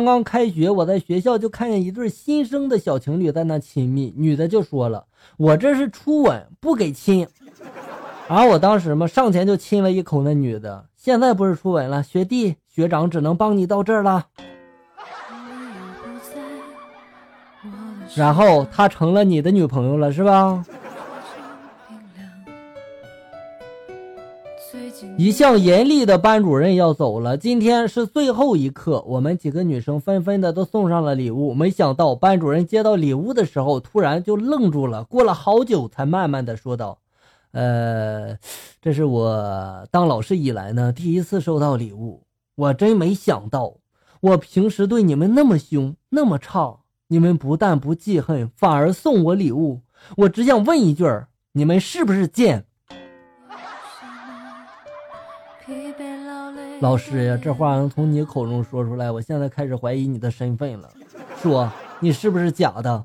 刚刚开学，我在学校就看见一对新生的小情侣在那亲密，女的就说了：“我这是初吻，不给亲。”然后我当时嘛，上前就亲了一口那女的。现在不是初吻了，学弟学长只能帮你到这儿了。然后她成了你的女朋友了，是吧？一向严厉的班主任要走了，今天是最后一课，我们几个女生纷纷的都送上了礼物。没想到班主任接到礼物的时候，突然就愣住了，过了好久才慢慢的说道。呃，这是我当老师以来呢第一次收到礼物，我真没想到，我平时对你们那么凶那么差，你们不但不记恨，反而送我礼物。我只想问一句，你们是不是贱？老师呀，这话能从你口中说出来，我现在开始怀疑你的身份了。说你是不是假的？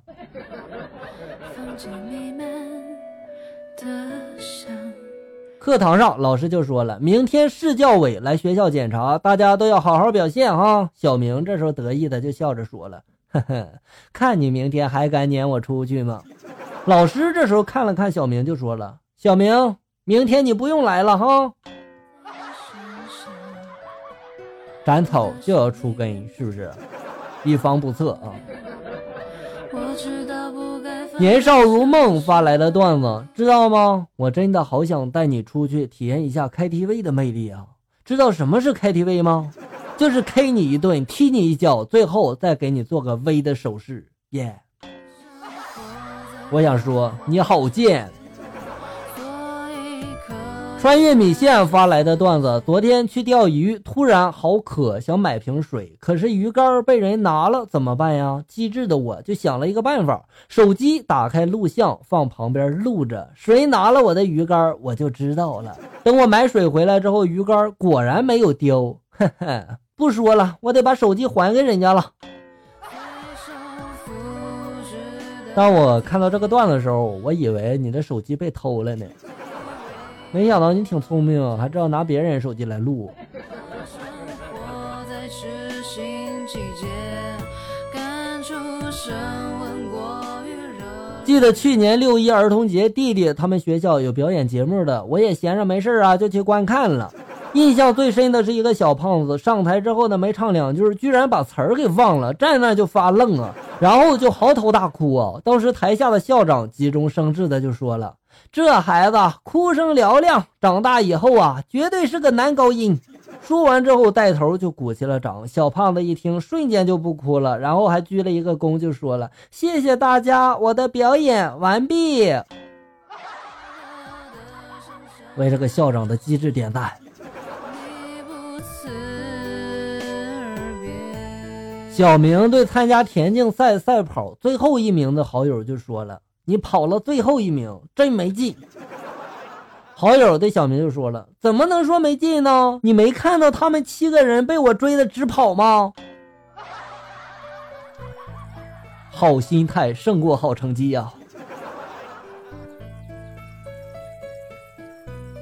课堂上，老师就说了，明天市教委来学校检查，大家都要好好表现哈。小明这时候得意的就笑着说了：“呵呵，看你明天还敢撵我出去吗？”老师这时候看了看小明，就说了：“小明，明天你不用来了哈。”斩草就要除根，是不是？以防不测啊。年少如梦发来的段子，知道吗？我真的好想带你出去体验一下 KTV 的魅力啊！知道什么是 KTV 吗？就是 K 你一顿，踢你一脚，最后再给你做个 V 的手势，耶！我想说，你好贱。穿越米线发来的段子：昨天去钓鱼，突然好渴，想买瓶水，可是鱼竿被人拿了，怎么办呀？机智的我就想了一个办法，手机打开录像，放旁边录着，谁拿了我的鱼竿，我就知道了。等我买水回来之后，鱼竿果然没有丢。不说了，我得把手机还给人家了。当我看到这个段子的时候，我以为你的手机被偷了呢。没想到你挺聪明，还知道拿别人手机来录。记得去年六一儿童节，弟弟他们学校有表演节目的，我也闲着没事啊，就去观看了。印象最深的是一个小胖子上台之后呢，没唱两句，居然把词儿给忘了，站那就发愣啊，然后就嚎啕大哭啊。当时台下的校长急中生智的就说了。这孩子哭声嘹亮，长大以后啊，绝对是个男高音。说完之后，带头就鼓起了掌。小胖子一听，瞬间就不哭了，然后还鞠了一个躬，就说了：“谢谢大家，我的表演完毕。”为这个校长的机智点赞。小明对参加田径赛赛跑最后一名的好友就说了。你跑了最后一名，真没劲。好友对小明就说了：“怎么能说没劲呢？你没看到他们七个人被我追的直跑吗？”好心态胜过好成绩呀。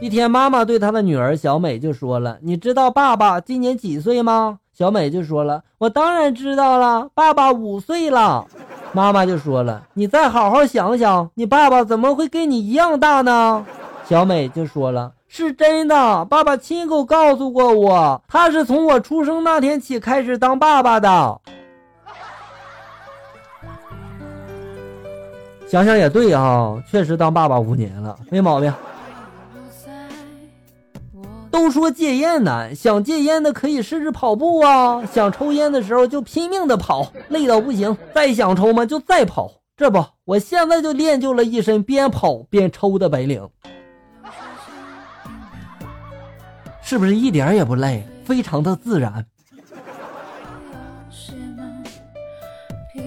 一天，妈妈对她的女儿小美就说了：“你知道爸爸今年几岁吗？”小美就说了：“我当然知道了，爸爸五岁了。”妈妈就说了：“你再好好想想，你爸爸怎么会跟你一样大呢？”小美就说了：“是真的，爸爸亲口告诉过我，他是从我出生那天起开始当爸爸的。”想想也对啊，确实当爸爸五年了，没毛病。都说戒烟难，想戒烟的可以试试跑步啊！想抽烟的时候就拼命的跑，累到不行，再想抽嘛就再跑。这不，我现在就练就了一身边跑边抽的本领，是不是一点也不累，非常的自然？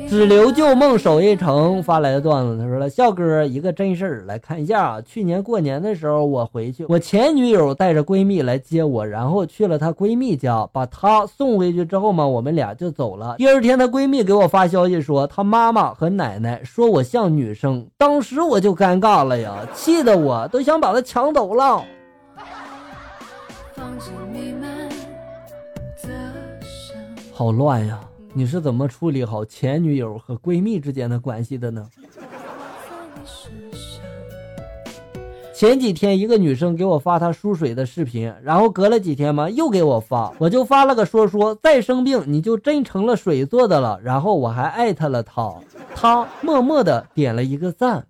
只留旧梦守一城发来的段子，他说了：“笑哥，一个真事儿，来看一下啊。去年过年的时候，我回去，我前女友带着闺蜜来接我，然后去了她闺蜜家，把她送回去之后嘛，我们俩就走了。第二天，她闺蜜给我发消息说，她妈妈和奶奶说我像女生，当时我就尴尬了呀，气得我都想把她抢走了。好乱呀！”你是怎么处理好前女友和闺蜜之间的关系的呢？前几天一个女生给我发她输水的视频，然后隔了几天嘛又给我发，我就发了个说说再生病你就真成了水做的了，然后我还艾特了她，她默默的点了一个赞。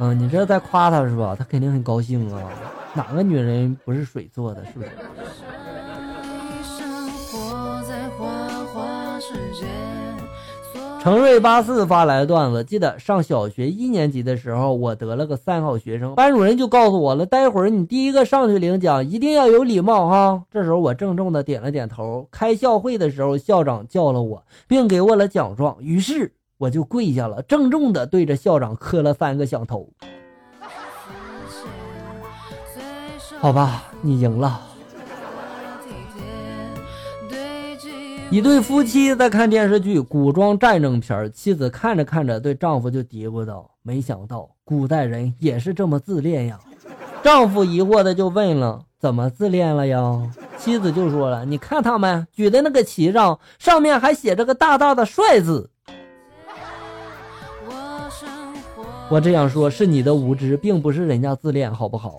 嗯，你这在夸她是吧？她肯定很高兴啊，哪个女人不是水做的，是不是？程瑞八四发来的段子，记得上小学一年级的时候，我得了个三好学生，班主任就告诉我了，待会儿你第一个上去领奖，一定要有礼貌哈。这时候我郑重的点了点头。开校会的时候，校长叫了我，并给我了奖状，于是我就跪下了，郑重的对着校长磕了三个响头。好吧，你赢了。一对夫妻在看电视剧古装战争片，妻子看着看着，对丈夫就嘀咕道：“没想到古代人也是这么自恋呀。”丈夫疑惑的就问了：“怎么自恋了呀？”妻子就说了：“你看他们举的那个旗上，上面还写着个大大的帅字。”我这样说是你的无知，并不是人家自恋，好不好？